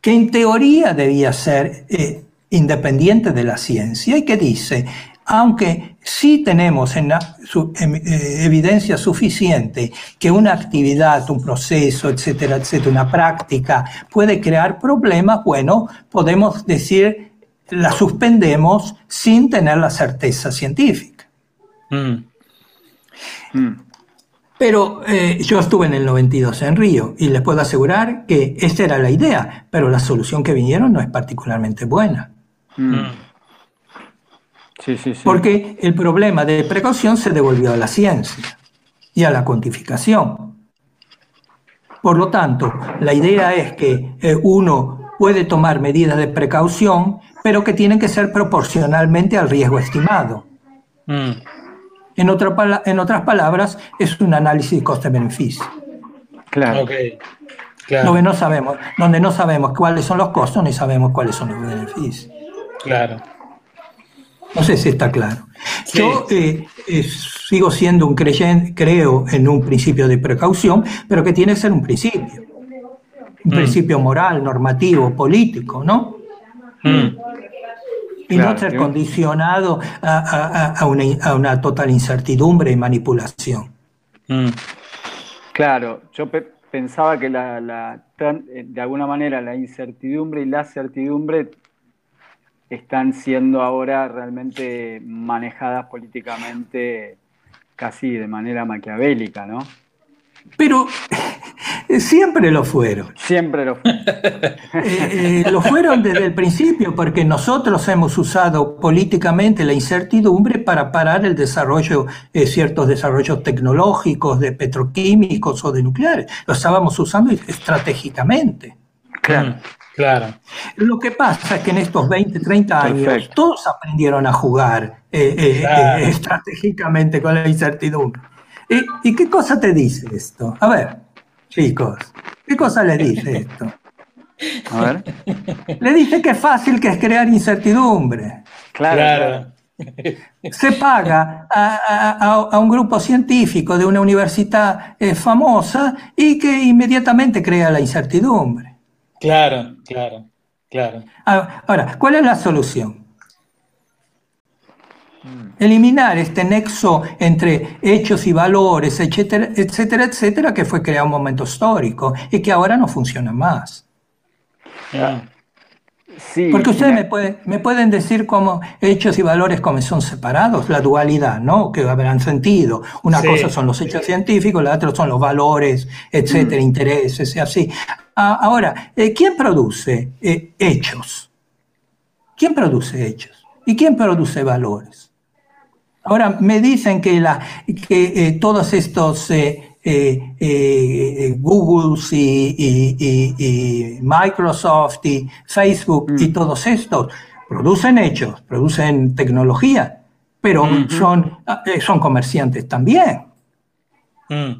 que en teoría debía ser eh, independiente de la ciencia y que dice, aunque sí tenemos en eh, evidencia suficiente que una actividad, un proceso, etcétera, etcétera, una práctica puede crear problemas, bueno, podemos decir, la suspendemos sin tener la certeza científica. Mm. Mm. Pero eh, yo estuve en el 92 en Río y les puedo asegurar que esta era la idea, pero la solución que vinieron no es particularmente buena. Mm. Porque el problema de precaución se devolvió a la ciencia y a la cuantificación. Por lo tanto, la idea es que eh, uno puede tomar medidas de precaución, pero que tienen que ser proporcionalmente al riesgo estimado. Mm. En, en, otras palabras, es un análisis coste-beneficio. Claro. claro. Donde no sabemos, donde no sabemos cuáles son los costos ni sabemos cuáles son los beneficios. Claro. No sé si está claro. Yo eh, eh, sigo siendo un creyente, creo en un principio de precaución, pero que tiene que ser un principio. Un mm. principio moral, normativo, político, ¿no? Mm. Y no ser condicionado a, una, total incertidumbre y manipulación. Mm. Claro, yo pensaba que la, eh, de alguna manera la incertidumbre y la certidumbre están siendo ahora realmente manejadas políticamente casi de manera maquiavélica, ¿no? Pero siempre lo fueron. Siempre lo fueron. Eh, eh, lo fueron desde el principio porque nosotros hemos usado políticamente la incertidumbre para parar el desarrollo, eh, ciertos desarrollos tecnológicos, de petroquímicos o de nucleares. Lo estábamos usando estratégicamente. Claro. Claro. Lo que pasa es que en estos 20, 30 años todos aprendieron a jugar eh, eh, eh, estratégicamente con la incertidumbre. ¿Y, qué cosa te dice esto? A ver, chicos, ¿qué cosa le dice esto? A ver. Le dice que es fácil que es crear incertidumbre. Claro. Se paga a, un grupo científico de una universidad famosa y que inmediatamente crea la incertidumbre. Claro, claro, claro. Ahora, ¿cuál es la solución? Eliminar este nexo entre hechos y valores, etcétera, etcétera, etcétera, que fue creado un momento histórico y que ahora no funciona más. Porque ustedes me, pueden, me pueden decir cómo hechos y valores como son separados, la dualidad, ¿no? Que habrán sentido. Una cosa son los hechos científicos, la otra son los valores, etcétera, mm. intereses y así. Ah, ahora, eh, ¿quién produce eh, hechos? ¿Quién produce hechos? ¿Y quién produce valores? Ahora, me dicen que, la, que eh, todos estos eh, eh, Google y, Microsoft y Facebook y mm. todos estos producen hechos, producen tecnología, pero son, eh, son comerciantes también. Mm.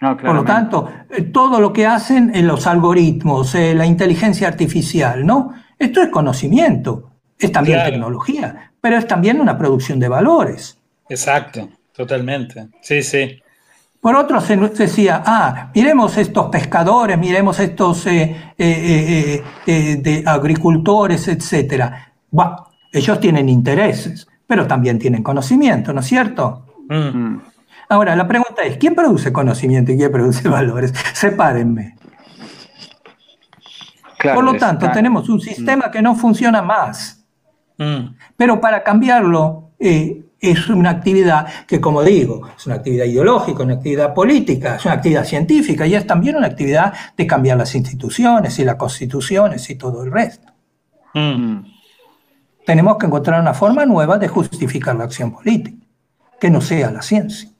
Por lo tanto, todo lo que hacen en los algoritmos, la inteligencia artificial, ¿no? Esto es conocimiento. Es también tecnología, pero es también una producción de valores. Exacto, totalmente. Sí, sí. Por otro se decía, ah, miremos estos pescadores, miremos estos eh, eh, eh, de agricultores, etc. ellos tienen intereses, pero también tienen conocimiento, ¿no es cierto? Mm. Mm. Ahora, la pregunta es, ¿quién produce conocimiento y quién produce valores? Sepárenme. Por lo tanto, tenemos un sistema que no funciona más. Mm. Pero para cambiarlo, es una actividad que, como digo, es una actividad ideológica, una actividad política, es una actividad científica y es también una actividad de cambiar las instituciones y las constituciones y todo el resto. Mm. Tenemos que encontrar una forma nueva de justificar la acción política, que no sea la ciencia.